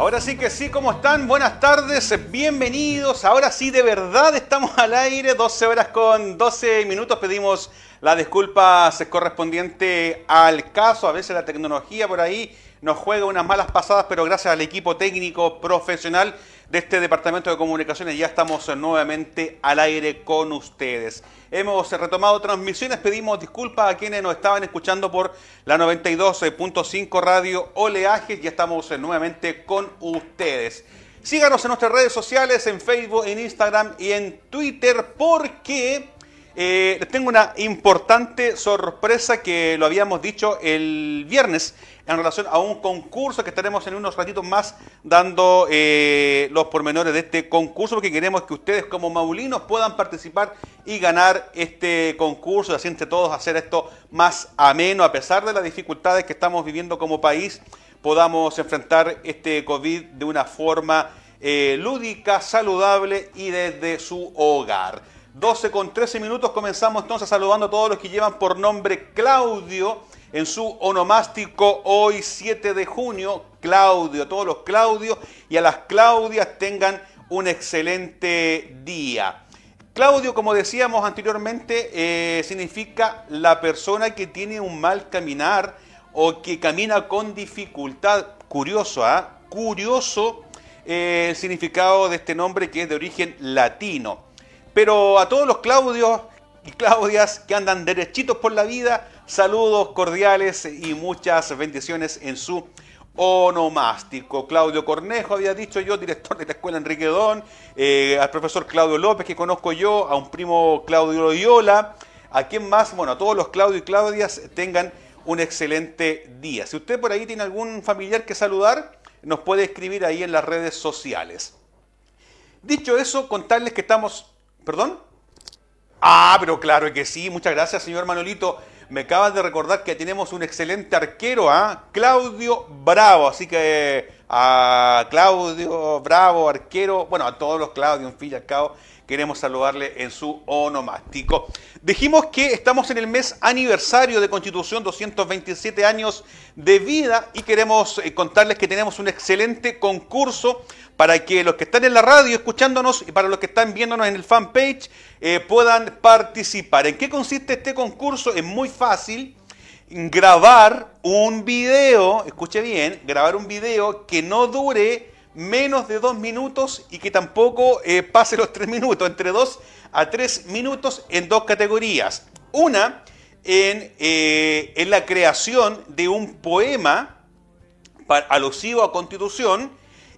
Ahora sí que sí, ¿cómo están? Buenas tardes, bienvenidos. Ahora sí, de verdad estamos al aire, 12 horas con 12 minutos. Pedimos las disculpas correspondiente al caso. A veces la tecnología por ahí nos juega unas malas pasadas, pero gracias al equipo técnico profesional de este Departamento de Comunicaciones ya estamos nuevamente al aire con ustedes. Hemos retomado transmisiones, pedimos disculpas a quienes nos estaban escuchando por la 92.5 Radio Oleajes, ya estamos nuevamente con ustedes. Síganos en nuestras redes sociales, en Facebook, en Instagram y en Twitter, porque eh, tengo una importante sorpresa que lo habíamos dicho el viernes en relación a un concurso que estaremos en unos ratitos más dando eh, los pormenores de este concurso, porque queremos que ustedes como maulinos puedan participar y ganar este concurso, y así entre todos hacer esto más ameno, a pesar de las dificultades que estamos viviendo como país, podamos enfrentar este COVID de una forma eh, lúdica, saludable y desde su hogar. 12 con 13 minutos comenzamos entonces saludando a todos los que llevan por nombre Claudio en su onomástico hoy 7 de junio. Claudio, todos los Claudios y a las Claudias tengan un excelente día. Claudio, como decíamos anteriormente, eh, significa la persona que tiene un mal caminar o que camina con dificultad. Curioso, ¿ah? Curioso eh, el significado de este nombre que es de origen latino. Pero a todos los Claudios y Claudias que andan derechitos por la vida, saludos cordiales y muchas bendiciones en su onomástico. Claudio Cornejo, había dicho yo, director de la escuela Enrique Don, eh, al profesor Claudio López, que conozco yo, a un primo Claudio Loyola, a quien más, bueno, a todos los Claudio y Claudias tengan un excelente día. Si usted por ahí tiene algún familiar que saludar, nos puede escribir ahí en las redes sociales. Dicho eso, contarles que estamos ¿Perdón? Ah, pero claro que sí. Muchas gracias, señor Manolito. Me acabas de recordar que tenemos un excelente arquero, ¿ah? Claudio Bravo. Así que a Claudio Bravo, arquero, bueno, a todos los Claudio, en fin y al cabo, queremos saludarle en su onomástico. Dijimos que estamos en el mes aniversario de Constitución, 227 años de vida, y queremos eh, contarles que tenemos un excelente concurso para que los que están en la radio escuchándonos y para los que están viéndonos en el fanpage eh, puedan participar. ¿En qué consiste este concurso? Es muy fácil grabar un video, escuche bien, grabar un video que no dure menos de dos minutos y que tampoco eh, pase los tres minutos, entre dos a tres minutos en dos categorías. Una, en, eh, en la creación de un poema alusivo a Constitución,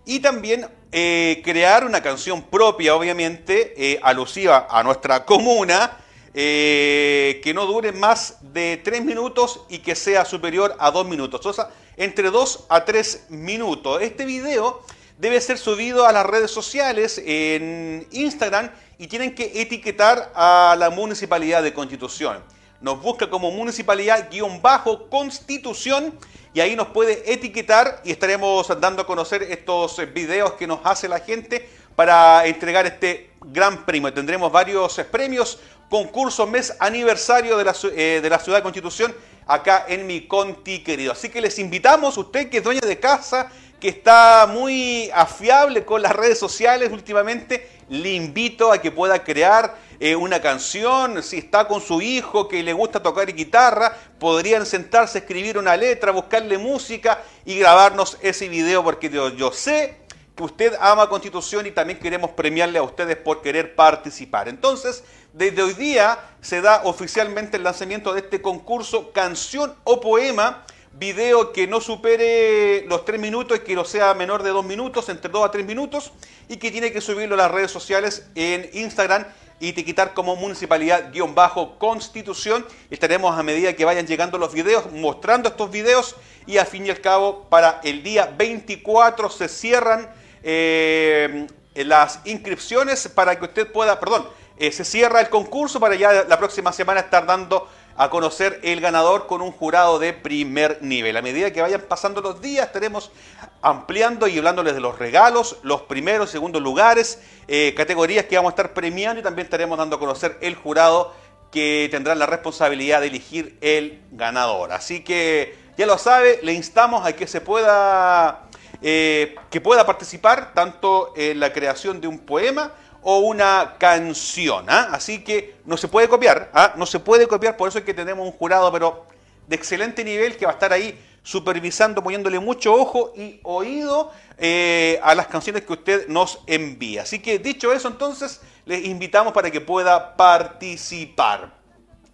y también eh, crear una canción propia, obviamente, alusiva a nuestra comuna, que no dure más de tres minutos y que sea superior a dos minutos. O sea, entre dos a tres minutos. Este video debe ser subido a las redes sociales, en Instagram, y tienen que etiquetar a la Municipalidad de Constitución. Nos busca como Municipalidad-Constitución y ahí nos puede etiquetar y estaremos dando a conocer estos videos que nos hace la gente para entregar este gran premio. Tendremos varios premios, concurso mes aniversario de la, eh, de la Ciudad de Constitución acá en mi Conti querido. Así que les invitamos, usted que es dueño de casa, que está muy afiable con las redes sociales últimamente, le invito a que pueda crear eh, una canción, si está con su hijo que le gusta tocar guitarra, podrían sentarse, escribir una letra, buscarle música y grabarnos ese video porque yo, yo sé que usted ama Constitución y también queremos premiarle a ustedes por querer participar. Entonces, desde hoy día se da oficialmente el lanzamiento de este concurso Canción o Poema video que no supere los tres minutos y que no sea menor de dos minutos, entre dos a tres minutos, y que tiene que subirlo a las redes sociales en Instagram y etiquetar como municipalidad-constitución. Estaremos a medida que vayan llegando los videos mostrando estos videos y al fin y al cabo para el día 24 se cierran eh, las inscripciones para que usted pueda, perdón, eh, se cierra el concurso para ya la próxima semana estar dando a conocer el ganador con un jurado de primer nivel. A medida que vayan pasando los días, estaremos ampliando y hablándoles de los regalos, los primeros segundos lugares, eh, categorías que vamos a estar premiando y también estaremos dando a conocer el jurado que tendrá la responsabilidad de elegir el ganador. Así que ya lo sabe, le instamos a que se pueda eh, que pueda participar tanto en la creación de un poema o una canción. ¿ah? Así que no se puede copiar, ¿ah? no se puede copiar, por eso es que tenemos un jurado, pero de excelente nivel que va a estar ahí supervisando, poniéndole mucho ojo y oído eh, a las canciones que usted nos envía. Así que dicho eso, entonces, les invitamos para que pueda participar.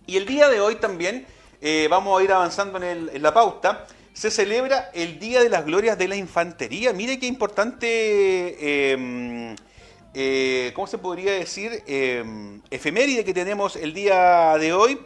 Y el día de hoy también eh, vamos a ir avanzando en, la pauta. Se celebra el Día de las Glorias de la Infantería. Mire qué importante, em, eh, ¿cómo se podría decir? Em, efeméride que tenemos el día de hoy.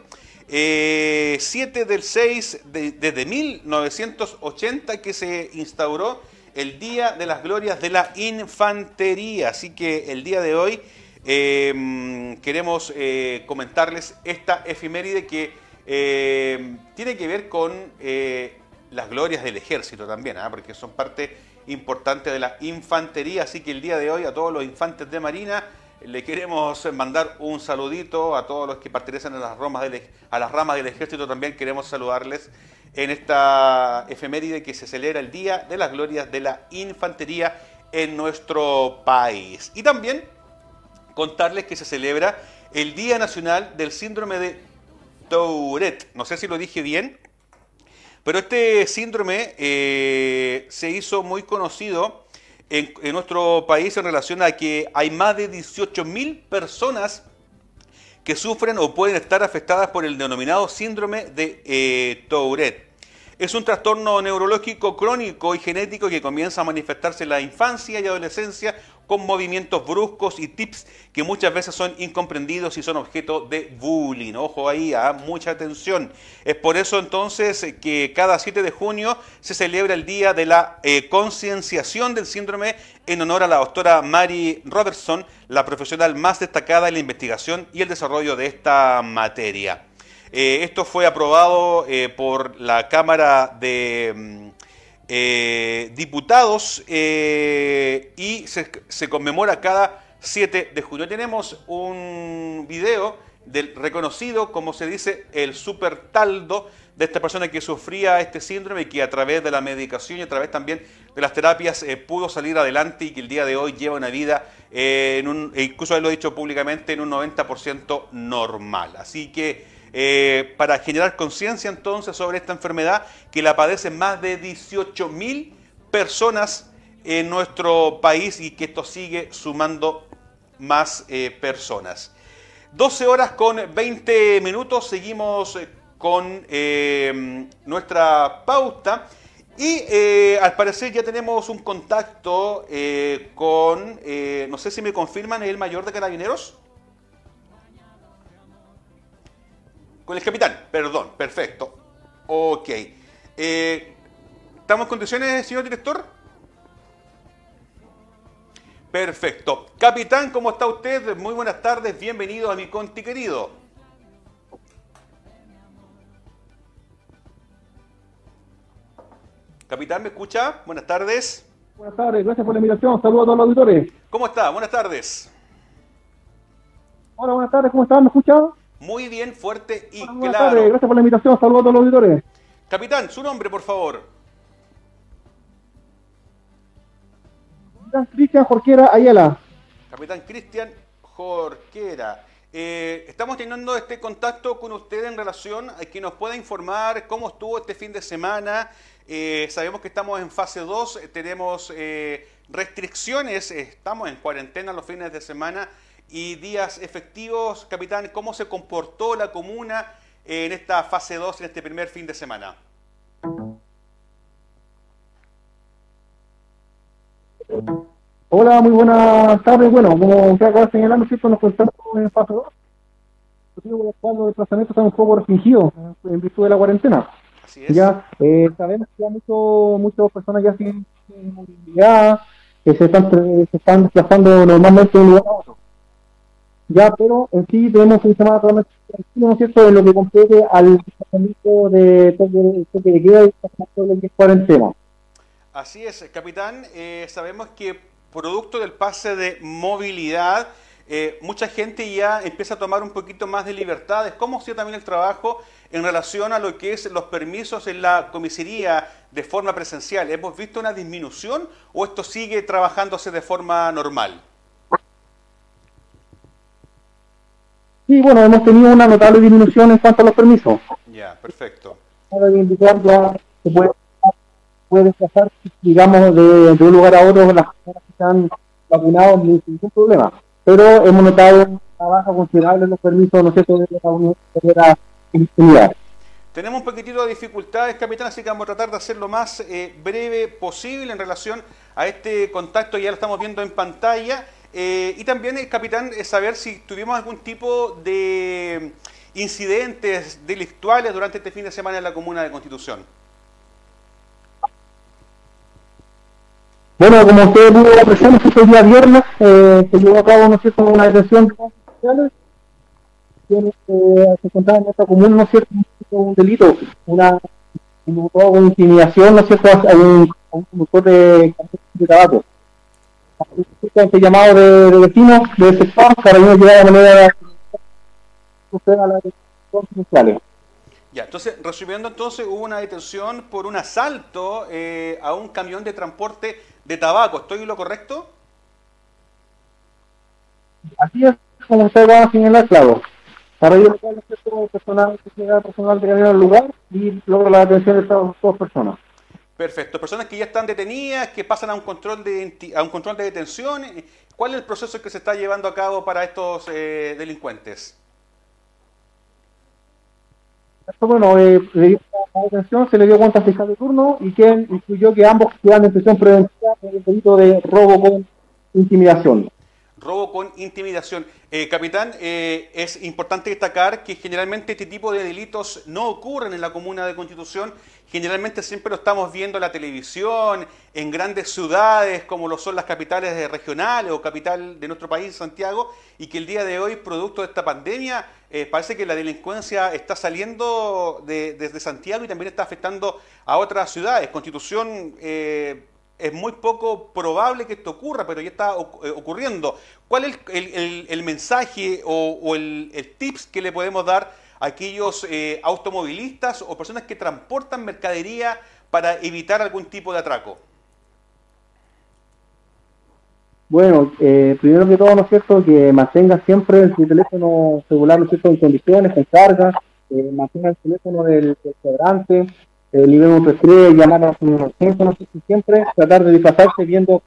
7 del 6 desde 1980 que se instauró el Día de las Glorias de la Infantería. Así que el día de hoy em, queremos eh, comentarles esta efeméride que em, tiene que ver con eh, las glorias del ejército también, ¿ah? porque son parte importante de la infantería. Así que el día de hoy a todos los infantes de Marina le queremos mandar un saludito a todos los que pertenecen a las, ramas del, a las ramas del ejército. También queremos saludarles en esta efeméride que se celebra el Día de las Glorias de la Infantería en nuestro país. Y también contarles que se celebra el Día Nacional del Síndrome de Tourette. No sé si lo dije bien, pero este síndrome eh, se hizo muy conocido en, nuestro país en relación a que hay más de 18.000 personas que sufren o pueden estar afectadas por el denominado síndrome de eh, Tourette. Es un trastorno neurológico crónico y genético que comienza a manifestarse en la infancia y adolescencia con movimientos bruscos y tips que muchas veces son incomprendidos y son objeto de bullying. Ojo ahí, ¿ah? mucha atención. Es por eso entonces que cada 7 de junio se celebra el Día de la eh, Concienciación del Síndrome en honor a la doctora Mary Robertson, la profesional más destacada en la investigación y el desarrollo de esta materia. Eh, esto fue aprobado eh, por la Cámara de mm, eh, diputados eh, y se, conmemora cada 7 de junio. Tenemos un video del reconocido, como se dice, el super taldo de esta persona que sufría este síndrome y que a través de la medicación y a través también de las terapias eh, pudo salir adelante y que el día de hoy lleva una vida, un, incluso él lo ha dicho públicamente, en un 90% normal. Así que eh, para generar conciencia entonces sobre esta enfermedad que la padecen más de 18 mil personas en nuestro país y que esto sigue sumando más eh, personas. 12 horas con 20 minutos, seguimos eh, con nuestra pauta y al parecer ya tenemos un contacto con, no sé si me confirman, el mayor de carabineros. Con el capitán, perdón, perfecto. Ok. Eh, ¿Estamos en condiciones, señor director? Perfecto. Capitán, ¿cómo está usted? Muy buenas tardes, bienvenido a mi conti querido. Capitán, ¿me escucha? Buenas tardes. Buenas tardes, gracias por la invitación. Saludos a todos los auditores. ¿Cómo está? Buenas tardes. Hola, buenas tardes, ¿cómo están? ¿Me escuchan? Muy bien, fuerte y claro. Gracias por la invitación, saludos a todos los auditores. Capitán, su nombre, por favor. Capitán Cristian Jorquera Ayala. Capitán Cristian Jorquera. Eh, estamos teniendo este contacto con usted en relación a que nos pueda informar cómo estuvo este fin de semana. Eh, sabemos que estamos en fase 2, tenemos eh, restricciones, estamos en cuarentena los fines de semana y días efectivos. Capitán, ¿cómo se comportó la comuna en esta fase 2, en este primer fin de semana? Hola, muy buenas tardes. Bueno, como usted acaba señalando, ¿cierto? nos encontramos en fase 2. Cuando el desplazamiento está un poco restringido en virtud de la cuarentena. Así es. Ya eh, sabemos que hay muchas personas ya sin, movilidad, que se están, se están desplazando normalmente de un lugar a otro ya, pero en sí tenemos un tema totalmente ¿no es cierto?, en lo que compete al tratamiento de toque de queda y cuarentena. Así es, capitán. Eh, sabemos que producto del pase de movilidad, eh, mucha gente ya empieza a tomar un poquito más de libertades. ¿Cómo ha sido también el trabajo en relación a lo que es los permisos en la comisaría de forma presencial. ¿Hemos visto una disminución o esto sigue trabajándose de forma normal? Sí, bueno, hemos tenido una notable disminución en cuanto a los permisos. Ya, perfecto. ya se puede, puede desplazar, digamos, de, un lugar a otro las personas que están vacunados sin ningún problema. Pero hemos notado una baja considerable en los permisos, no sé, de la unidad. Tenemos un poquitito de dificultades, capitán, así que vamos a tratar de hacer lo más eh, breve posible en relación a este contacto, ya lo estamos viendo en pantalla. Eh, y también, el capitán, es saber si tuvimos algún tipo de incidentes delictuales durante este fin de semana en la comuna de Constitución. Bueno, como usted pudo apreciar, el día viernes eh, se llevó a cabo ¿no cierto? una detención de eh, se encontraba en esta comuna, ¿no cierto?, un delito, una con intimidación, ¿no es cierto?, a un, a conductor de, de tabaco. Este llamado de, de vecinos sector para de manera a Ya, entonces, resumiendo entonces, hubo una detención por un asalto eh, a un camión de transporte de tabaco. ¿Estoy en lo correcto? Así es, como usted va a señalar, claro. Para ello, el personal, personal de al lugar y luego la detención de estas dos personas. Perfecto. Personas que ya están detenidas, que pasan a un control de, a un control de detención. ¿Cuál es el proceso que se está llevando a cabo para estos eh, delincuentes? Bueno, eh, la detención se le dio cuenta al fiscal de turno y que incluyó que ambos quedan en prisión preventiva por el delito de robo con intimidación robo con intimidación. Eh, capitán, eh, es importante destacar que generalmente este tipo de delitos no ocurren en la comuna de Constitución. Generalmente siempre lo estamos viendo en la televisión, en grandes ciudades como lo son las capitales regionales o capital de nuestro país, Santiago, y que el día de hoy, producto de esta pandemia, eh, parece que la delincuencia está saliendo desde Santiago y también está afectando a otras ciudades. Constitución es muy poco probable que esto ocurra, pero ya está eh, ocurriendo. ¿Cuál es el, mensaje o, el, tips que le podemos dar a aquellos eh, automovilistas o personas que transportan mercadería para evitar algún tipo de atraco? Bueno, eh, primero que todo, ¿no es cierto?, que mantenga siempre su teléfono celular, ¿no es cierto?, en condiciones, en carga, mantenga el teléfono del, del el nivel 1 llamar a centro, no sé si siempre tratar de disfrazarse viendo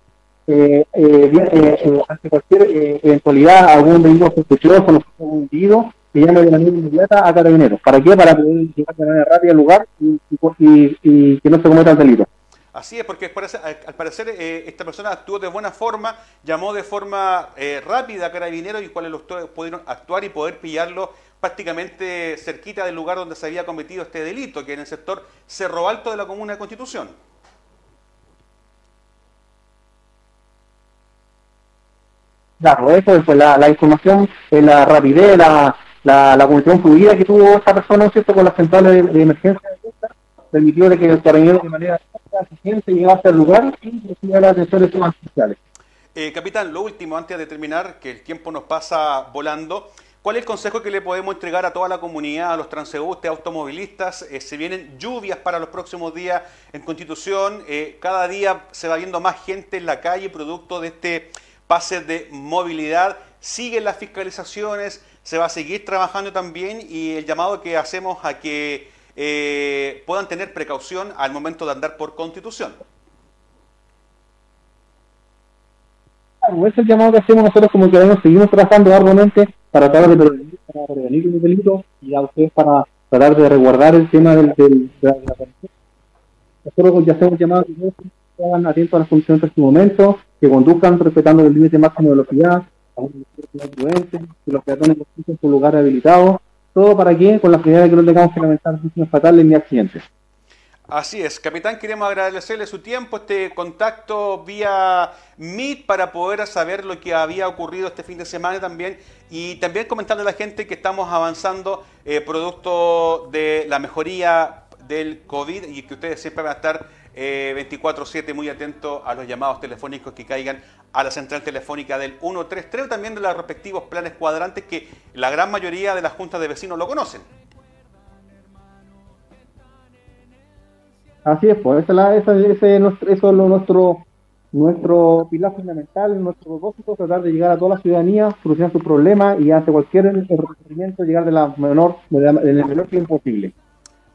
eh, eh, eh, eh ante cualquier eventualidad algún delito sospechoso, algún individuo, que llame de manera inmediata a carabineros. ¿Para qué? Para poder llegar de manera rápida al lugar y, y, y que no se cometa el delito. Así es, porque al parecer esta persona actuó de buena forma, llamó de forma rápida a Carabineros y cuáles pudieron actuar y poder pillarlo prácticamente cerquita del lugar donde se había cometido este delito, que en el sector Cerro Alto de la Comuna de Constitución. Claro, eso es pues, la, la información, la rapidez, la, la, la comunicación fluida que tuvo esta persona, ¿cierto?, con las centrales de, emergencia de permitió de que el carabinero de manera eficiente llegase al lugar y recibiera las atenciones especiales. Eh, capitán, lo último, antes de terminar, que el tiempo nos pasa volando, ¿Cuál es el consejo que le podemos entregar a toda la comunidad, a los transeúntes, automovilistas? Eh, se vienen lluvias para los próximos días en Constitución. Eh, cada día se va viendo más gente en la calle producto de este pase de movilidad. Siguen las fiscalizaciones, se va a seguir trabajando también y el llamado que hacemos a que eh, puedan tener precaución al momento de andar por Constitución. Es el llamado que hacemos nosotros como que seguimos trabajando arduamente para tratar de prevenir, para prevenir los delitos y a ustedes para tratar de resguardar el tema del, del de la, de Nosotros ya hacemos llamados que hagan atentos a las condiciones en este momento, que conduzcan respetando el límite máximo de velocidad, que los peatones en su lugar habilitado, todo para que, con la finalidad de que no tengamos que lamentar víctimas fatales ni accidentes. Así es, capitán, queremos agradecerle su tiempo, este contacto vía Meet para poder saber lo que había ocurrido este fin de semana también y también comentarle a la gente que estamos avanzando eh, producto de la mejoría del COVID y que ustedes siempre van a estar 24/7 eh, muy atentos a los llamados telefónicos que caigan a la central telefónica del 133 también de los respectivos planes cuadrantes que la gran mayoría de las juntas de vecinos lo conocen. Así es, pues, ese, eso es nuestro, nuestro pilar fundamental, nuestro propósito, tratar de llegar a toda la ciudadanía, solucionar sus problemas y ante cualquier requerimiento llegar de la menor, de en el menor tiempo posible.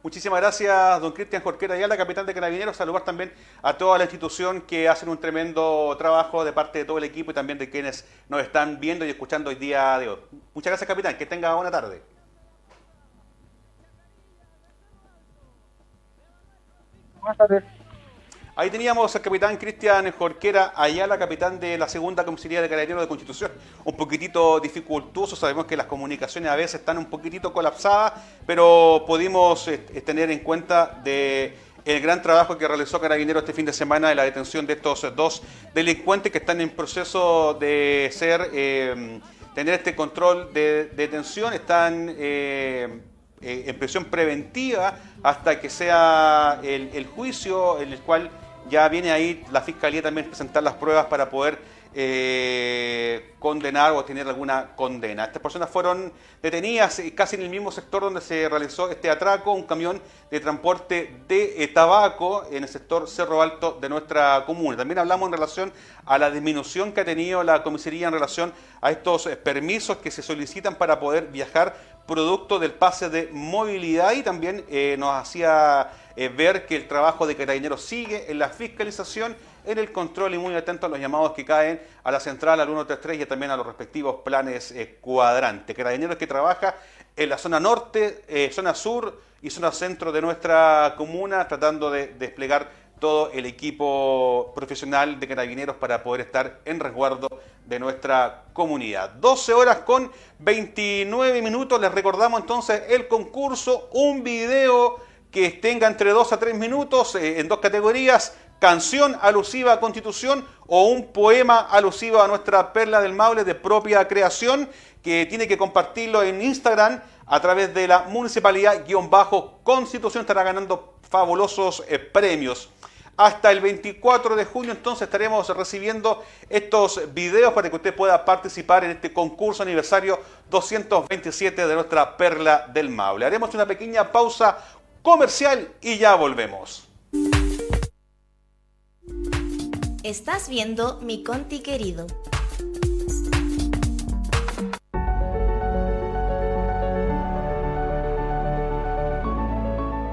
Muchísimas gracias, don Cristian Jorquera la capitán de Carabineros. Saludar también a toda la institución que hacen un tremendo trabajo de parte de todo el equipo y también de quienes nos están viendo y escuchando hoy día de hoy. Muchas gracias, capitán. Que tenga buena tarde. Ahí teníamos al capitán Cristian Jorquera Ayala, capitán de la segunda comisaría de Carabineros de Constitución. Un poquitito dificultoso, sabemos que las comunicaciones a veces están un poquitito colapsadas, pero pudimos eh, tener en cuenta de el gran trabajo que realizó Carabineros este fin de semana de la detención de estos dos delincuentes que están en proceso de ser eh, tener este control de detención, están eh, en prisión preventiva hasta que sea el juicio en el cual ya viene ahí la fiscalía también presentar las pruebas para poder eh, condenar o tener alguna condena. Estas personas fueron detenidas casi en el mismo sector donde se realizó este atraco, un camión de transporte de eh, tabaco en el sector Cerro Alto de nuestra comuna. También hablamos en relación a la disminución que ha tenido la comisaría en relación a estos eh, permisos que se solicitan para poder viajar producto del pase de movilidad y también nos hacía ver que el trabajo de carabineros sigue en la fiscalización, en el control y muy atento a los llamados que caen a la central, al 133 y también a los respectivos planes eh, cuadrantes. Carabineros que trabaja en la zona norte, eh, zona sur y zona centro de nuestra comuna, tratando de desplegar todo el equipo profesional de carabineros para poder estar en resguardo de nuestra comunidad. 12 horas con 29 minutos. Les recordamos entonces el concurso, un video que tenga entre 2 a 3 minutos eh, en dos categorías, canción alusiva a Constitución o un poema alusivo a nuestra perla del Maule de propia creación, que tiene que compartirlo en Instagram a través de la municipalidad-constitución, estará ganando fabulosos eh, premios. Hasta el 24 de junio entonces estaremos recibiendo estos videos para que usted pueda participar en este concurso aniversario 227 de nuestra Perla del Maule. Haremos una pequeña pausa comercial y ya volvemos. Estás viendo mi Conti querido.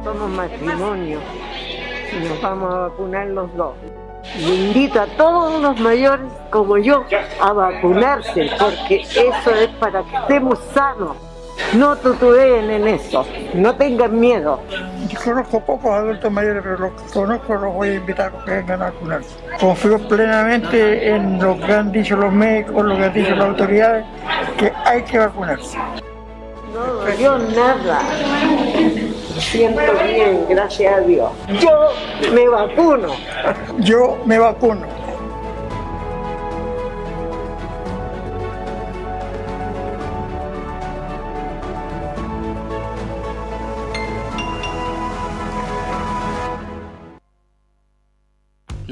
Somos matrimonio y nos vamos a vacunar los dos. Y invito a todos los mayores como yo a vacunarse porque eso es para que estemos sanos. No tutubeen en eso, no tengan miedo. Yo conozco pocos adultos mayores, pero los que conozco los voy a invitar a que vengan a vacunarse. Confío plenamente en lo que han dicho los médicos, lo que han dicho las autoridades, que hay que vacunarse. No yo nada. Me siento bien, gracias a Dios. Yo me vacuno. Yo me vacuno.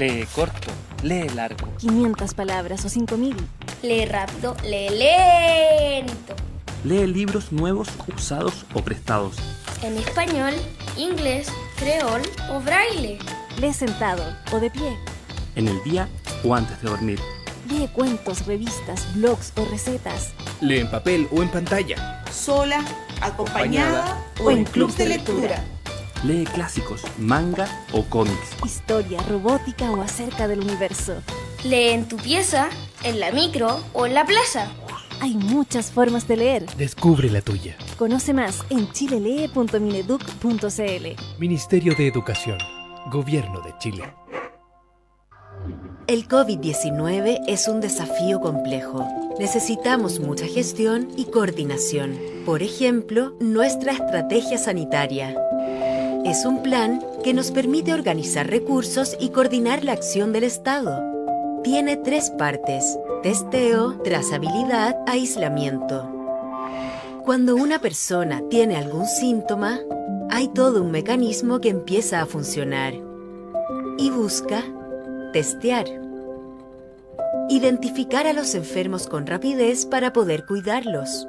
Lee corto, lee largo. 500 palabras o 5000. Lee rápido, lee lento. Lee libros nuevos, usados o prestados. En español, inglés, creol o braille. Lee sentado o de pie. En el día o antes de dormir. Lee cuentos, revistas, blogs o recetas. Lee en papel o en pantalla. Sola, acompañada, o en club de lectura. Lee clásicos, manga o cómics. Historia, robótica o acerca del universo. Lee en tu pieza, en la micro o en la plaza. Hay muchas formas de leer. Descubre la tuya. Conoce más en chilelee.mineduc.cl. Ministerio de Educación. Gobierno de Chile. El COVID-19 es un desafío complejo. Necesitamos mucha gestión y coordinación. Por ejemplo, nuestra estrategia sanitaria es un plan que nos permite organizar recursos y coordinar la acción del Estado. Tiene tres partes, testeo, trazabilidad, aislamiento. Cuando una persona tiene algún síntoma, hay todo un mecanismo que empieza a funcionar y busca testear. Identificar a los enfermos con rapidez para poder cuidarlos.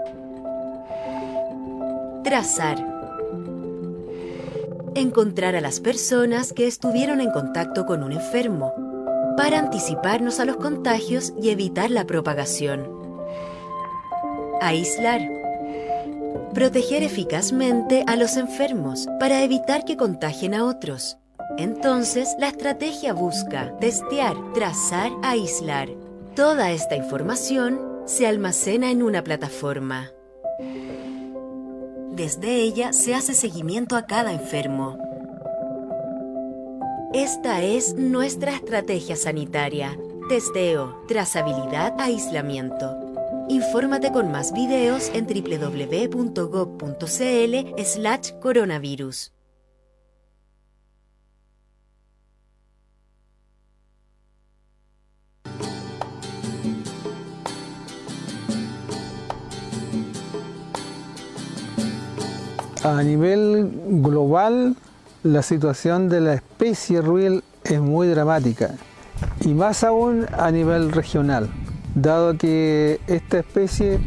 Trazar encontrar a las personas que estuvieron en contacto con un enfermo, para anticiparnos a los contagios y evitar la propagación. Aislar. Proteger eficazmente a los enfermos para evitar que contagien a otros. Entonces, la estrategia busca testear, trazar, aislar. Toda esta información se almacena en una plataforma. Desde ella se hace seguimiento a cada enfermo. Esta es nuestra estrategia sanitaria. Testeo, trazabilidad, aislamiento. Infórmate con más videos en www.gov.cl slash coronavirus. A nivel global, la situación de la especie ruil es muy dramática y más aún a nivel regional, dado que esta especie,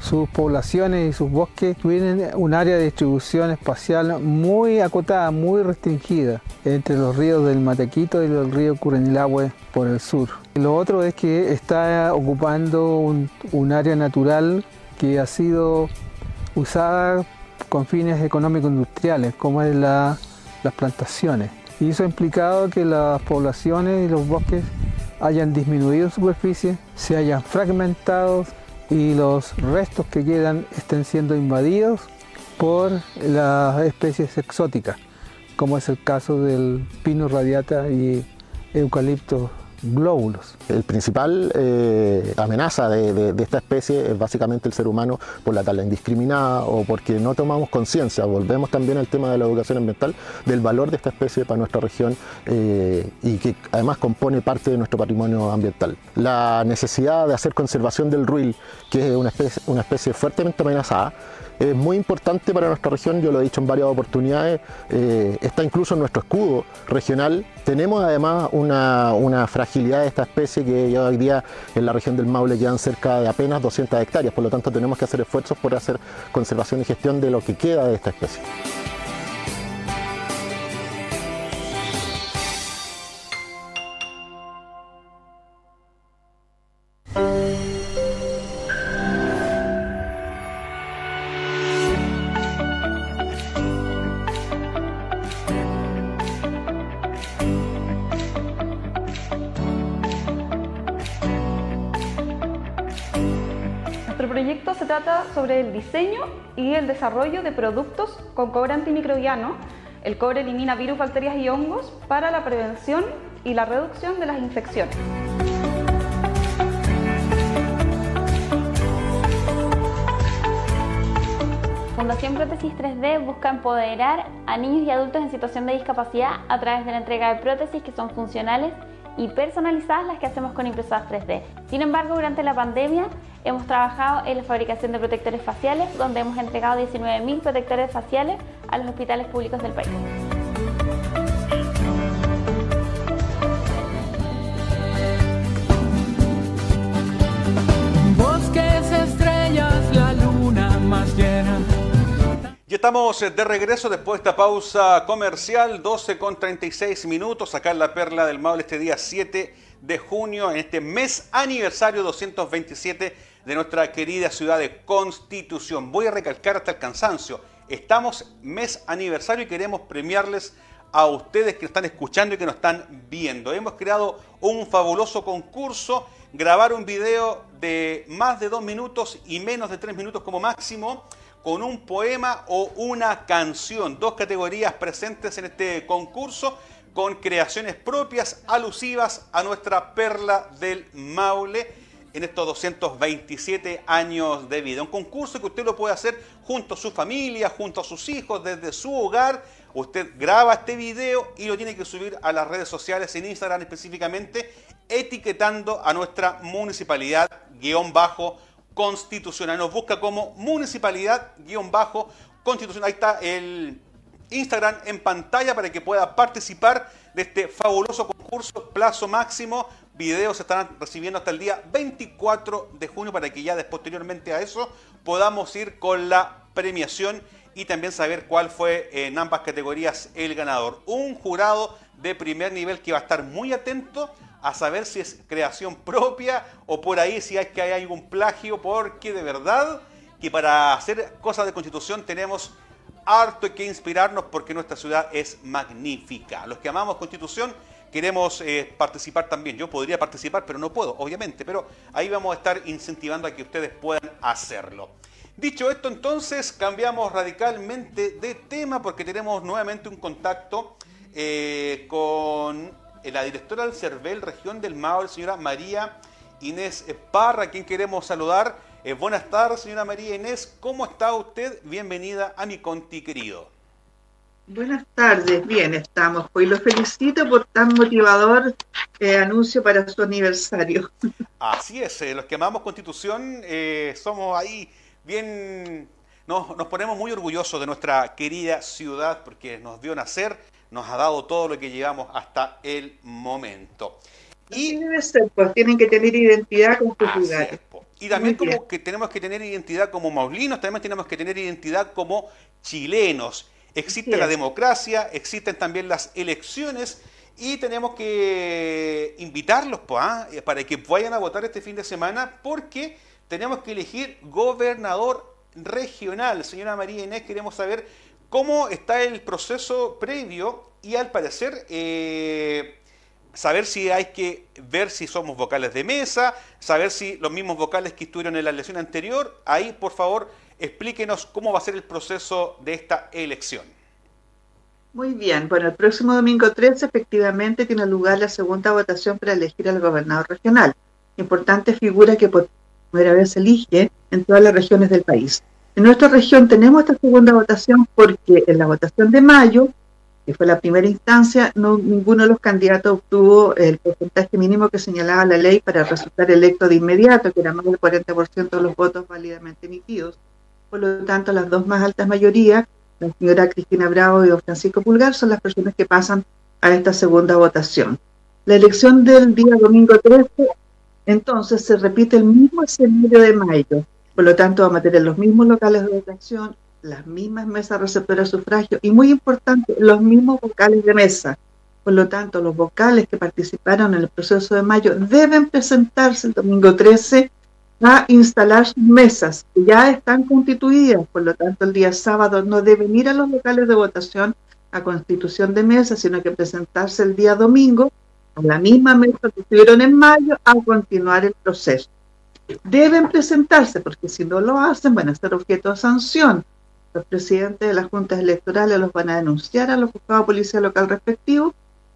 sus poblaciones y sus bosques tienen un área de distribución espacial muy acotada, muy restringida entre los ríos del Matequito y el río Curenilahue por el sur. Lo otro es que está ocupando un, un área natural que ha sido usada con fines económicos industriales, como es las plantaciones. Y eso ha implicado que las poblaciones y los bosques hayan disminuido superficie, se hayan fragmentado y los restos que quedan estén siendo invadidos por las especies exóticas, como es el caso del pino radiata y eucalipto glóbulos. El principal eh, amenaza de, esta especie es básicamente el ser humano por la tala indiscriminada o porque no tomamos conciencia. Volvemos también al tema de la educación ambiental, del valor de esta especie para nuestra región eh, y que además compone parte de nuestro patrimonio ambiental. La necesidad de hacer conservación del ruil, que es una especie, una especie fuertemente amenazada, es muy importante para nuestra región, yo lo he dicho en varias oportunidades, eh, está incluso en nuestro escudo regional. Tenemos además una, fragilidad de esta especie que ya hoy día en la región del Maule quedan cerca de apenas 200 hectáreas, por lo tanto tenemos que hacer esfuerzos por hacer conservación y gestión de lo que queda de esta especie. El desarrollo de productos con cobre antimicrobiano. El cobre elimina virus, bacterias y hongos para la prevención y la reducción de las infecciones. Fundación Prótesis 3D busca empoderar a niños y adultos en situación de discapacidad a través de la entrega de prótesis que son funcionales y personalizadas las que hacemos con impresoras 3D. Sin embargo, durante la pandemia hemos trabajado en la fabricación de protectores faciales, donde hemos entregado 19.000 protectores faciales a los hospitales públicos del país. Bosques, estrellas, la luna más llena ya estamos de regreso después de esta pausa comercial, 12 con 36 minutos, acá en la Perla del Maule este día 7 de junio, en este mes aniversario 227 de nuestra querida ciudad de Constitución. Voy a recalcar hasta el cansancio, estamos mes aniversario y queremos premiarles a ustedes que están escuchando y que nos están viendo. Hemos creado un fabuloso concurso, grabar un video de más de dos minutos y menos de tres minutos como máximo con un poema o una canción. Dos categorías presentes en este concurso con creaciones propias alusivas a nuestra perla del Maule en estos 227 años de vida. Un concurso que usted lo puede hacer junto a su familia, junto a sus hijos, desde su hogar. Usted graba este video y lo tiene que subir a las redes sociales, en Instagram específicamente, etiquetando a nuestra municipalidad guion bajo constitucional. Nos busca como municipalidad-constitucional. Ahí está el Instagram en pantalla para que pueda participar de este fabuloso concurso. Plazo máximo. Videos se estarán recibiendo hasta el día 24 de junio para que ya posteriormente a eso podamos ir con la premiación y también saber cuál fue en ambas categorías el ganador. Un jurado de primer nivel que va a estar muy atento a saber si es creación propia o por ahí si hay que hay algún plagio, porque de verdad que para hacer cosas de constitución tenemos harto que inspirarnos porque nuestra ciudad es magnífica. Los que amamos constitución queremos eh, participar también. Yo podría participar, pero no puedo, obviamente, pero ahí vamos a estar incentivando a que ustedes puedan hacerlo. Dicho esto, entonces cambiamos radicalmente de tema porque tenemos nuevamente un contacto eh, con la directora del CERVEL, región del Mao, señora María Inés Parra, a quien queremos saludar. Eh, buenas tardes, señora María Inés. ¿Cómo está usted? Bienvenida a mi conti querido. Buenas tardes, bien estamos. Pues lo felicito por tan motivador eh, anuncio para su aniversario. Así es, los que amamos Constitución somos ahí bien, nos, nos ponemos muy orgullosos de nuestra querida ciudad porque nos dio nacer, nos ha dado todo lo que llevamos hasta el momento. Y debe ser, pues tienen que tener identidad con su ciudad. y también como que tenemos que tener identidad como maulinos, también tenemos que tener identidad como chilenos. Existe la democracia, existen también las elecciones y tenemos que invitarlos ¿ah? para que vayan a votar este fin de semana porque tenemos que elegir gobernador regional. Señora María Inés, queremos saber cómo está el proceso previo y al parecer eh, saber si hay que ver si somos vocales de mesa, saber si los mismos vocales que estuvieron en la elección anterior. Ahí, por favor, explíquenos cómo va a ser el proceso de esta elección. Muy bien, bueno, el próximo domingo 13 efectivamente tiene lugar la segunda votación para elegir al gobernador regional. Importante figura que por primera vez se elige en todas las regiones del país. En nuestra región tenemos esta segunda votación porque en la votación de mayo, que fue la primera instancia, no, ninguno de los candidatos obtuvo el porcentaje mínimo que señalaba la ley para resultar electo de inmediato, que era más del 40% de los votos válidamente emitidos. Por lo tanto, las dos más altas mayorías, la señora Cristina Bravo y don Francisco Pulgar, son las personas que pasan a esta segunda votación. La elección del día domingo 13 entonces se repite el mismo escenario de mayo. Por lo tanto, vamos a tener los mismos locales de votación, las mismas mesas receptoras de sufragio y, muy importante, los mismos vocales de mesa. Por lo tanto, los vocales que participaron en el proceso de mayo deben presentarse el domingo 13 a instalar sus mesas, que ya están constituidas. Por lo tanto, el día sábado no deben ir a los locales de votación a constitución de mesa, sino que presentarse el día domingo a la misma mesa que estuvieron en mayo a continuar el proceso. Deben presentarse, porque si no lo hacen van a ser objeto de sanción. Los presidentes de las juntas electorales los van a denunciar a los juzgados de policía local respectivos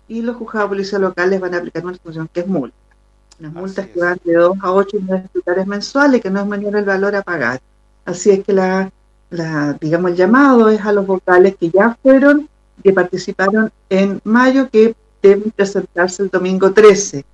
y los juzgados de policía locales van a aplicar una sanción que es multa. Unas multas que van de 2 a 8 millones de mensuales, que no es menor el valor a pagar. Así es que la, la, digamos, el llamado es a los vocales que ya fueron, que participaron en mayo, que deben presentarse el domingo 13.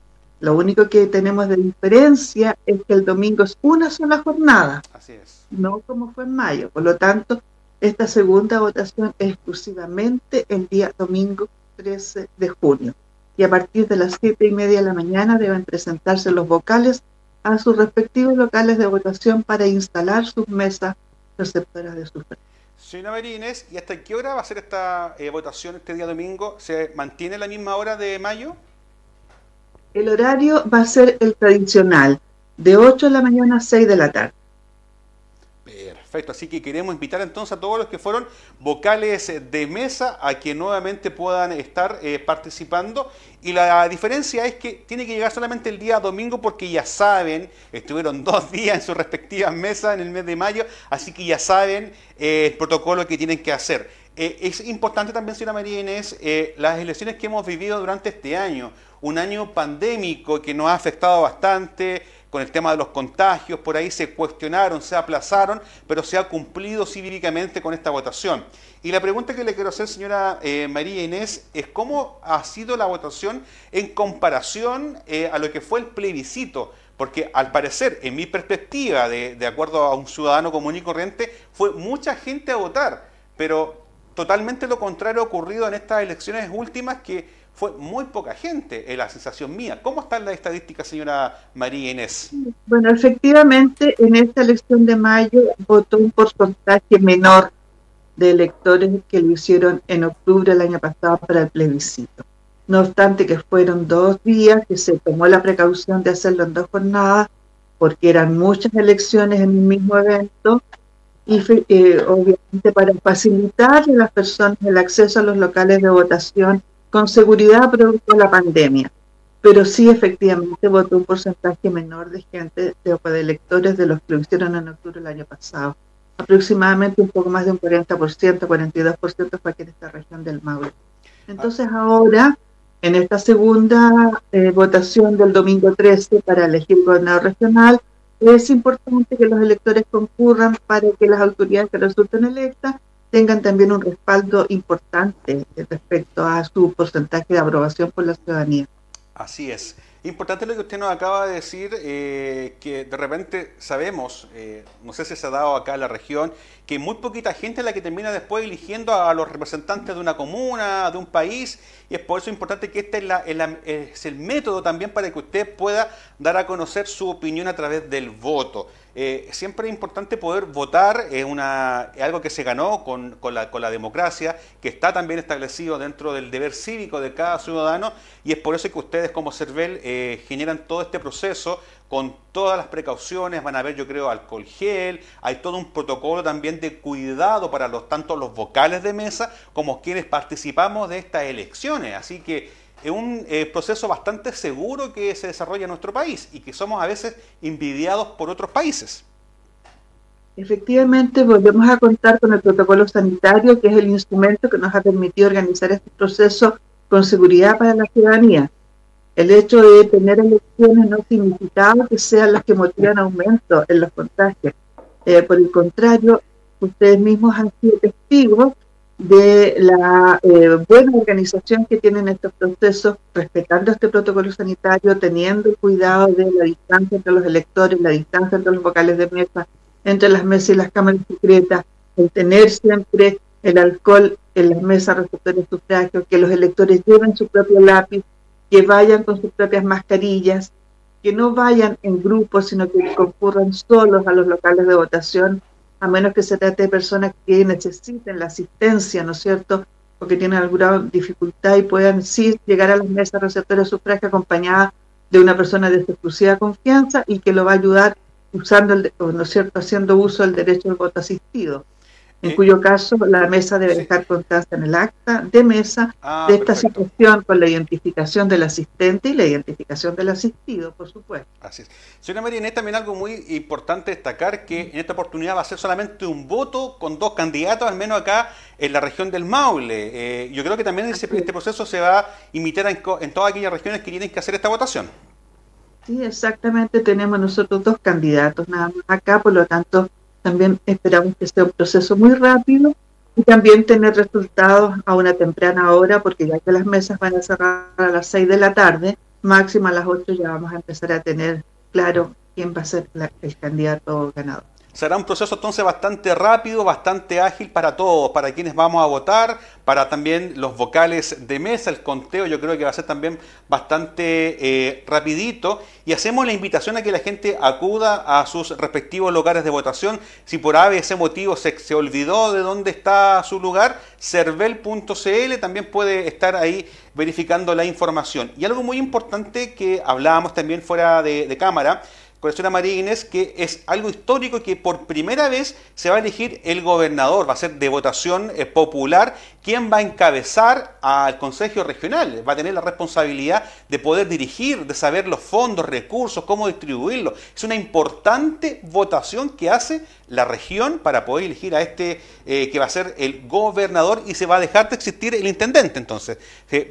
Lo único que tenemos de diferencia es que el domingo es una sola jornada, Así es. no como fue en mayo. Por lo tanto, esta segunda votación es exclusivamente el día domingo 13 de junio. Y a partir de las siete y media de la mañana deben presentarse los vocales a sus respectivos locales de votación para instalar sus mesas receptoras de sufragio. Señora Marínez, ¿y hasta qué hora va a ser esta eh, votación este día domingo? ¿Se mantiene la misma hora de mayo? El horario va a ser el tradicional, de 8 de la mañana a 6 de la tarde. Perfecto, así que queremos invitar entonces a todos los que fueron vocales de mesa a que nuevamente puedan estar eh, participando. Y la diferencia es que tiene que llegar solamente el día domingo porque ya saben, estuvieron dos días en sus respectivas mesas en el mes de mayo, así que ya saben eh, el protocolo que tienen que hacer. Eh, es importante también, señora María Inés, las elecciones que hemos vivido durante este año, un año pandémico que nos ha afectado bastante, con el tema de los contagios, por ahí se cuestionaron, se aplazaron, pero se ha cumplido cívicamente con esta votación. Y la pregunta que le quiero hacer, señora eh, María Inés, es cómo ha sido la votación en comparación eh, a lo que fue el plebiscito. Porque al parecer, en mi perspectiva, de, de acuerdo a un ciudadano común y corriente, fue mucha gente a votar, pero totalmente lo contrario ocurrido en estas elecciones últimas que fue muy poca gente, es la sensación mía. ¿Cómo están las estadísticas, señora María Inés? Bueno, efectivamente, en esta elección de mayo votó un porcentaje menor de electores que lo hicieron en octubre del año pasado para el plebiscito. No obstante que fueron dos días que se tomó la precaución de hacerlo en dos jornadas, porque eran muchas elecciones en un mismo evento, y eh, obviamente para facilitar a las personas el acceso a los locales de votación con seguridad producto de la pandemia. Pero sí, efectivamente, votó un porcentaje menor de gente, de, de electores de los que lo hicieron en octubre del año pasado. Aproximadamente un poco más de un 40%, 42% fue aquí en esta región del Maule. Entonces ahora, en esta segunda eh, votación del domingo 13 para elegir gobernador regional, es importante que los electores concurran para que las autoridades que resulten electas tengan también un respaldo importante respecto a su porcentaje de aprobación por la ciudadanía. Así es. Importante lo que usted nos acaba de decir, eh, que de repente sabemos, eh, no sé si se ha dado acá en la región, que muy poquita gente es la que termina después eligiendo a, los representantes de una comuna, de un país, y es por eso importante que este es, el método también para que usted pueda dar a conocer su opinión a través del voto. Eh, siempre es importante poder votar, es, una, algo que se ganó con, la, con, la, democracia, que está también establecido dentro del deber cívico de cada ciudadano, y es por eso que ustedes como CERVEL eh, generan todo este proceso con todas las precauciones, van a ver yo creo alcohol gel, hay todo un protocolo también de cuidado para los tanto los vocales de mesa como quienes participamos de estas elecciones, así que es un eh, proceso bastante seguro que se desarrolla en nuestro país y que somos a veces envidiados por otros países. Efectivamente, volvemos a contar con el protocolo sanitario, que es el instrumento que nos ha permitido organizar este proceso con seguridad para la ciudadanía. El hecho de tener elecciones no significa que sean las que motivan aumento en los contagios. Eh, por el contrario, ustedes mismos han sido testigos de la eh, buena organización que tienen estos procesos, respetando este protocolo sanitario, teniendo cuidado de la distancia entre los electores, la distancia entre los vocales de mesa, entre las mesas y las cámaras secretas, el tener siempre el alcohol en las mesas receptores de sufragio, que los electores lleven su propio lápiz, que vayan con sus propias mascarillas, que no vayan en grupos, sino que concurran solos a los locales de votación, a menos que se trate de personas que necesiten la asistencia, ¿no es cierto?, o que tienen alguna dificultad y puedan sí llegar a las mesas receptores de sufragio acompañadas de una persona de exclusiva confianza y que lo va a ayudar usando, el, ¿no es cierto?, haciendo uso del derecho al voto asistido en cuyo caso la mesa debe dejar constancia en el acta de mesa ah, de esta situación con la identificación del asistente y la identificación del asistido, por supuesto. Así es. Señora María también algo muy importante destacar que en esta oportunidad va a ser solamente un voto con dos candidatos, al menos acá en la región del Maule. Eh, yo creo que también este proceso se va a imitar en, en todas aquellas regiones que tienen que hacer esta votación. Sí, exactamente. Tenemos nosotros dos candidatos nada más acá, por lo tanto también esperamos que sea un proceso muy rápido y también tener resultados a una temprana hora, porque ya que las mesas van a cerrar a las 6 de la tarde, máximo a las 8 ya vamos a empezar a tener claro quién va a ser el candidato ganador. Será un proceso entonces bastante rápido, bastante ágil para todos, para quienes vamos a votar, para también los vocales de mesa, el conteo yo creo que va a ser también bastante eh, rapidito y hacemos la invitación a que la gente acuda a sus respectivos lugares de votación. Si por ese motivo se, se olvidó de dónde está su lugar, cervel.cl también puede estar ahí verificando la información. Y algo muy importante que hablábamos también fuera de, de cámara, señora María Inés, que es algo histórico que por primera vez se va a elegir el gobernador, va a ser de votación eh, popular, quien va a encabezar al Consejo Regional, va a tener la responsabilidad de poder dirigir, de saber los fondos, recursos, cómo distribuirlos. Es una importante votación que hace la región para poder elegir a este eh, que va a ser el gobernador y se va a dejar de existir el intendente entonces.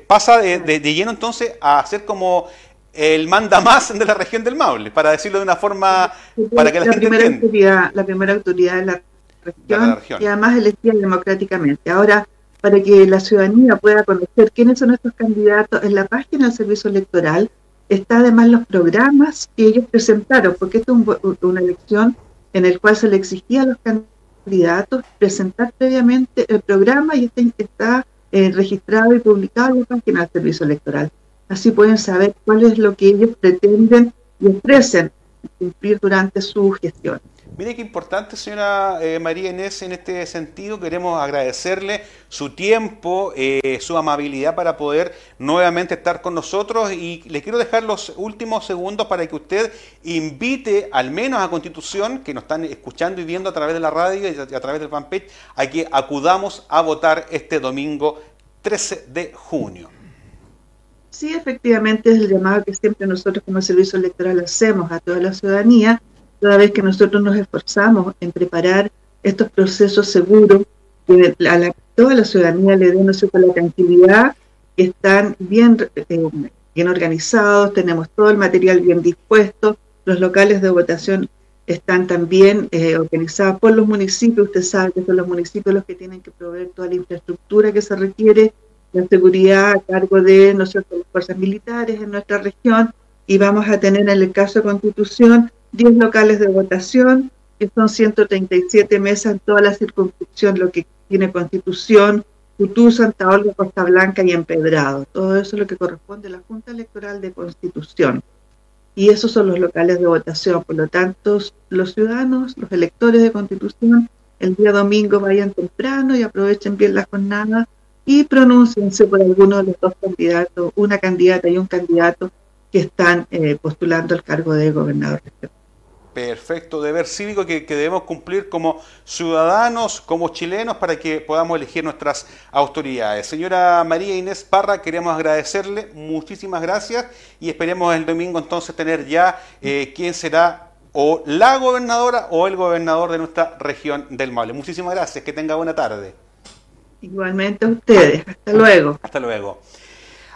pasa de lleno entonces a ser como el manda más de la región del Maule, para decirlo de una forma para que la, gente primera Autoridad, la primera autoridad de la región, y además elegida democráticamente. Ahora, para que la ciudadanía pueda conocer quiénes son estos candidatos, en la página del servicio electoral está además los programas que ellos presentaron, porque esto es una elección en el cual se le exigía a los candidatos presentar previamente el programa y este está eh, registrado y publicado en la página del servicio electoral. Así pueden saber cuál es lo que ellos pretenden y ofrecen cumplir durante su gestión. Mire qué importante, señora eh, María Inés, en este sentido. Queremos agradecerle su tiempo, eh, su amabilidad para poder nuevamente estar con nosotros y le quiero dejar los últimos segundos para que usted invite al menos a Constitución, que nos están escuchando y viendo a través de la radio y a través del fanpage, a que acudamos a votar este domingo 13 de junio. Sí, efectivamente es el llamado que siempre nosotros como servicio electoral hacemos a toda la ciudadanía toda vez que nosotros nos esforzamos en preparar estos procesos seguros, que a toda la ciudadanía le den la tranquilidad, que están bien, eh, bien organizados, tenemos todo el material bien dispuesto, los locales de votación están también eh, organizados por los municipios, usted sabe que son los municipios los que tienen que proveer toda la infraestructura que se requiere, la seguridad a cargo de nosotros, las fuerzas militares en nuestra región, y vamos a tener en el caso de Constitución 10 locales de votación, que son 137 mesas en toda la circunscripción, lo que tiene Constitución, Futú, Santa Olga, Costa Blanca y Empedrado. Todo eso es lo que corresponde a la Junta Electoral de Constitución. Y esos son los locales de votación. Por lo tanto, los ciudadanos, los electores de Constitución, el día domingo vayan temprano y aprovechen bien la jornada y pronúnciense por alguno de los dos candidatos, una candidata y un candidato que están eh, postulando el cargo de gobernador Perfecto, deber cívico que, debemos cumplir como ciudadanos, como chilenos, para que podamos elegir nuestras autoridades. Señora María Inés Parra, queremos agradecerle, muchísimas gracias y esperemos el domingo entonces tener ya eh, quién será o la gobernadora o el gobernador de nuestra región del Maule. Muchísimas gracias, que tenga buena tarde. Igualmente a ustedes, hasta luego. Hasta luego.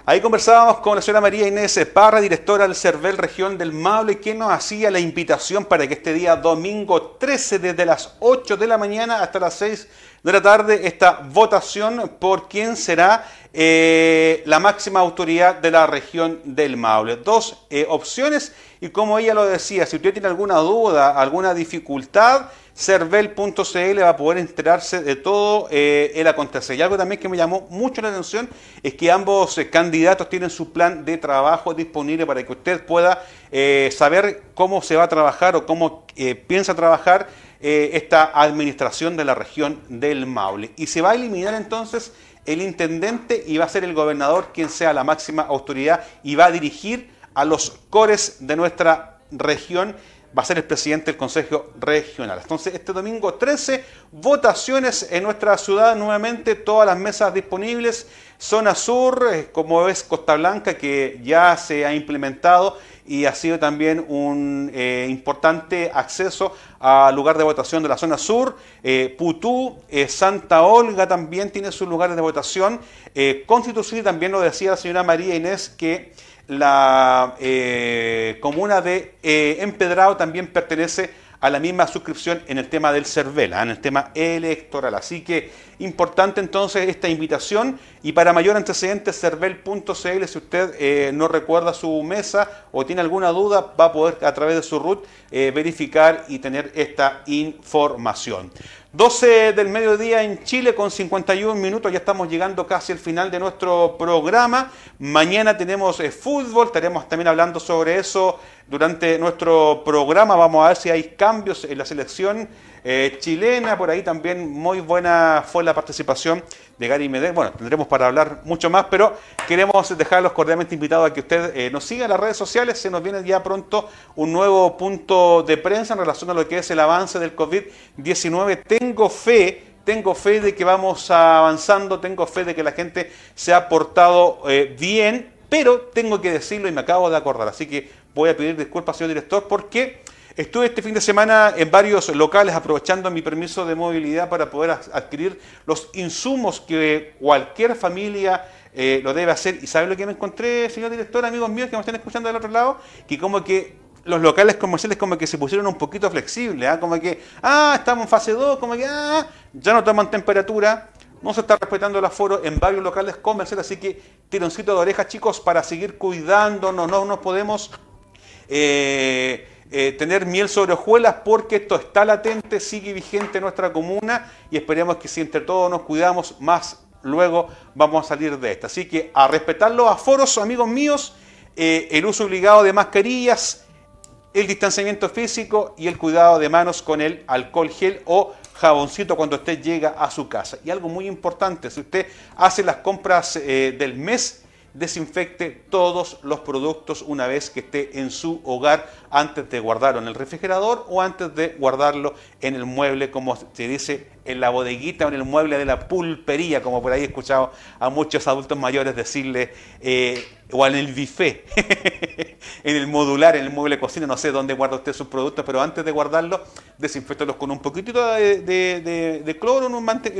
Ahí conversábamos con la señora María Inés Parra, directora del CERVEL Región del Maule, quien nos hacía la invitación para que este día domingo 13, desde las 8 de la mañana hasta las 6 de la tarde, esta votación por quién será eh, la máxima autoridad de la región del Maule. Dos eh, opciones y como ella lo decía, si usted tiene alguna duda, alguna dificultad, cervel.cl va a poder enterarse de todo eh, el acontecer. Y algo también que me llamó mucho la atención es que ambos eh, candidatos tienen su plan de trabajo disponible para que usted pueda eh, saber cómo se va a trabajar o cómo piensa trabajar esta administración de la región del Maule. Y se va a eliminar entonces el intendente y va a ser el gobernador quien sea la máxima autoridad y va a dirigir a los cores de nuestra región va a ser el presidente del Consejo Regional. Entonces, este domingo 13, votaciones en nuestra ciudad nuevamente, todas las mesas disponibles. Zona Sur, eh, como ves, Costa Blanca, que ya se ha implementado y ha sido también un eh, importante acceso al lugar de votación de la zona sur. Eh, Putú, Santa Olga también tiene sus lugares de votación. Constitución, también lo decía la señora María Inés, que la eh, comuna de eh, Empedrado también pertenece a la misma suscripción en el tema del CERVELA, en el tema electoral. Así que importante entonces esta invitación y para mayor antecedente cervel.cl, si usted eh, no recuerda su mesa o tiene alguna duda, va a poder a través de su root verificar y tener esta información. 12 del mediodía en Chile con 51 minutos, ya estamos llegando casi al final de nuestro programa. Mañana tenemos eh, fútbol, estaremos también hablando sobre eso durante nuestro programa. Vamos a ver si hay cambios en la selección eh, chilena, por ahí también muy buena fue la participación de Gary Medel. Bueno, tendremos para hablar mucho más, pero queremos dejarlos cordialmente invitados a que usted eh, nos siga en las redes sociales. Se nos viene ya pronto un nuevo punto de prensa en relación a lo que es el avance del COVID-19. Tengo fe tengo fe de que vamos avanzando, tengo fe de que la gente se ha portado eh, bien, pero tengo que decirlo y me acabo de acordar, así que voy a pedir disculpas, señor director, porque Estuve este fin de semana en varios locales aprovechando mi permiso de movilidad para poder adquirir los insumos que cualquier familia eh, lo debe hacer. ¿Y sabe lo que me encontré, señor director, amigos míos que me están escuchando del otro lado? Que como que los locales comerciales como que se pusieron un poquito flexibles, ¿ah? como que, ah, estamos en fase 2, como que, ah, ya no toman temperatura, no se está respetando el aforo en varios locales comerciales, así que tironcito de oreja, chicos, para seguir cuidándonos, no nos podemos... Eh, eh, tener miel sobre hojuelas porque esto está latente, sigue vigente en nuestra comuna y esperemos que si entre todos nos cuidamos más luego vamos a salir de esta. Así que a respetar los aforos, amigos míos, eh, el uso obligado de mascarillas, el distanciamiento físico y el cuidado de manos con el alcohol gel o jaboncito cuando usted llega a su casa. Y algo muy importante, si usted hace las compras eh, del mes, desinfecte todos los productos una vez que esté en su hogar antes de guardarlo en el refrigerador o antes de guardarlo en el mueble, como se dice en la bodeguita o en el mueble de la pulpería, como por ahí he escuchado a muchos adultos mayores decirle, eh, o en el buffet, en el modular, en el mueble de cocina, no sé dónde guarda usted sus productos, pero antes de guardarlos, desinfectelos con un poquitito de, cloro en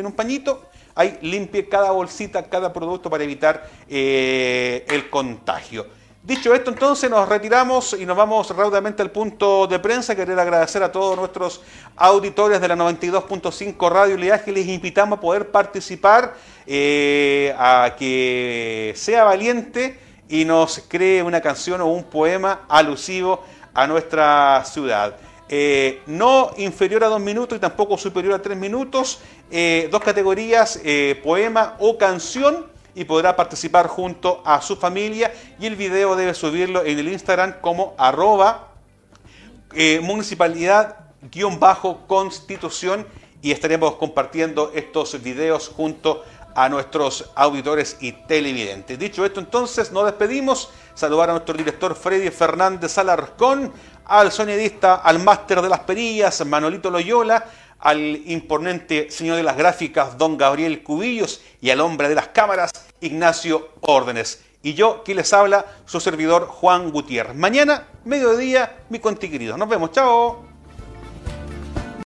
un, pañito Ahí limpie cada bolsita, cada producto para evitar eh, el contagio. Dicho esto, entonces nos retiramos y nos vamos rápidamente al punto de prensa. Quería agradecer a todos nuestros auditores de la 92.5 Radio Liaje. Les invitamos a poder participar, eh, a que sea valiente y nos cree una canción o un poema alusivo a nuestra ciudad. Eh, no inferior a dos minutos y tampoco superior a tres minutos, eh, dos categorías, eh, poema o canción, y podrá participar junto a su familia y el video debe subirlo en el Instagram como arroba municipalidad-constitución y estaremos compartiendo estos videos junto a nuestros auditores y televidentes. Dicho esto, entonces nos despedimos. Saludar a nuestro director Freddy Fernández Alarcón, al sonidista, al máster de las perillas, Manolito Loyola, al imponente señor de las gráficas, don Gabriel Cubillos, y al hombre de las cámaras, Ignacio Órdenes. Y yo, que les habla, su servidor Juan Gutiérrez. Mañana, mediodía, mi conti. Nos vemos, chao.